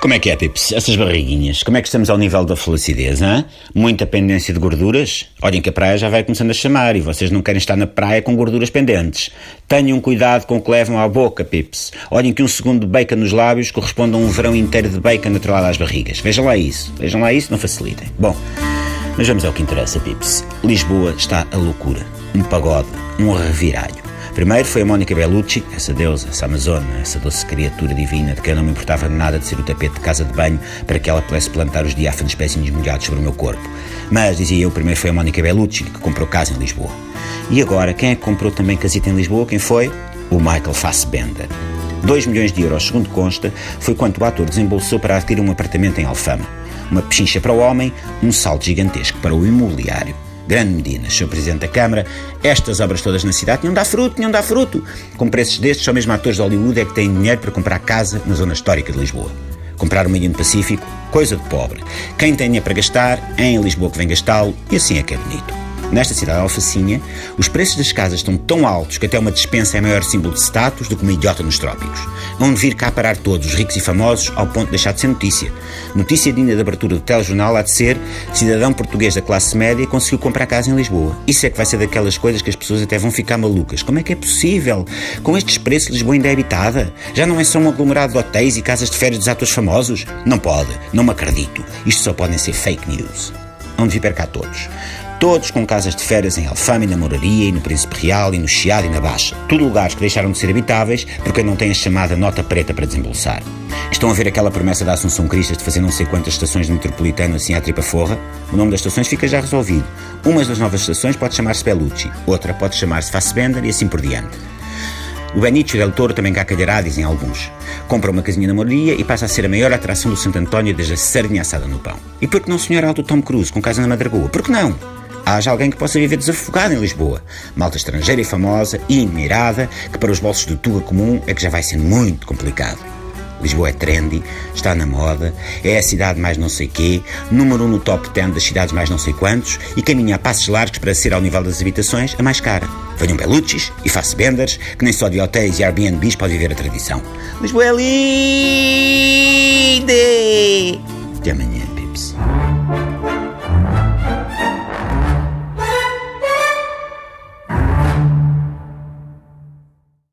Como é que é, Pips? Essas barriguinhas, como é que estamos ao nível da felicidade, hein? Muita pendência de gorduras? Olhem que a praia já vai começando a chamar e vocês não querem estar na praia com gorduras pendentes. Tenham cuidado com o que levam à boca, Pips. Olhem que um segundo de bacon nos lábios corresponde a um verão inteiro de bacon atrelado às barrigas. Vejam lá isso. Vejam lá isso, não facilitem. Bom, mas vamos ao que interessa, Pips. Lisboa está a loucura. Um pagode, um reviralho. Primeiro foi a Mónica Bellucci, essa deusa, essa amazona, essa doce criatura divina de quem não me importava nada de ser o tapete de casa de banho para que ela pudesse plantar os diáfanos pezinhos molhados sobre o meu corpo. Mas, dizia eu, primeiro foi a Mónica Bellucci que comprou casa em Lisboa. E agora, quem é que comprou também casita em Lisboa? Quem foi? O Michael Fassbender. 2 milhões de euros, segundo consta, foi quanto o ator desembolsou para adquirir um apartamento em Alfama. Uma pechincha para o homem, um salto gigantesco para o imobiliário. Grande Medina, Sr. Presidente da Câmara, estas obras todas na cidade não dá fruto, não dá fruto. Com preços destes, só mesmo atores de Hollywood é que têm dinheiro para comprar casa na zona histórica de Lisboa. Comprar o meio Pacífico, coisa de pobre. Quem tem dinheiro para gastar, é em Lisboa que vem gastá-lo, e assim é que é bonito. Nesta cidade alfacinha, os preços das casas estão tão altos que até uma dispensa é maior símbolo de status do que uma idiota nos trópicos. Vão vir cá parar todos, os ricos e famosos, ao ponto de deixar de ser notícia. Notícia digna de abertura do telejornal há de ser cidadão português da classe média conseguiu comprar casa em Lisboa. Isso é que vai ser daquelas coisas que as pessoas até vão ficar malucas. Como é que é possível? Com estes preços, Lisboa ainda é habitada? Já não é só um aglomerado de hotéis e casas de férias dos atores famosos? Não pode, não me acredito. Isto só podem ser fake news. Onde vir perca a todos todos com casas de férias em Alfama e na Moraria e no Príncipe Real e no Chiado e na Baixa. Tudo lugares que deixaram de ser habitáveis porque não têm a chamada nota preta para desembolsar. Estão a ver aquela promessa da Assunção Cristas de fazer não sei quantas estações de metropolitano assim à tripa forra? O nome das estações fica já resolvido. Uma das novas estações pode chamar-se Bellucci, outra pode chamar-se Fassbender e assim por diante. O Benicio del Toro também cá calhará, dizem alguns. Compra uma casinha na Moraria e passa a ser a maior atração do Santo António desde a sardinha assada no pão. E por que não sonhar alto Tom Cruise com casa na Madragoa? Por que não? Haja alguém que possa viver desafogado em Lisboa. Malta estrangeira e famosa e admirada, que para os bolsos do Tuga comum é que já vai ser muito complicado. Lisboa é trendy, está na moda, é a cidade mais não sei quê, número um no top 10 das cidades mais não sei quantos e caminha a passos largos para ser ao nível das habitações a mais cara. Venham Beluccis e faço benders, que nem só de hotéis e Airbnbs pode viver a tradição. Lisboa é lindo!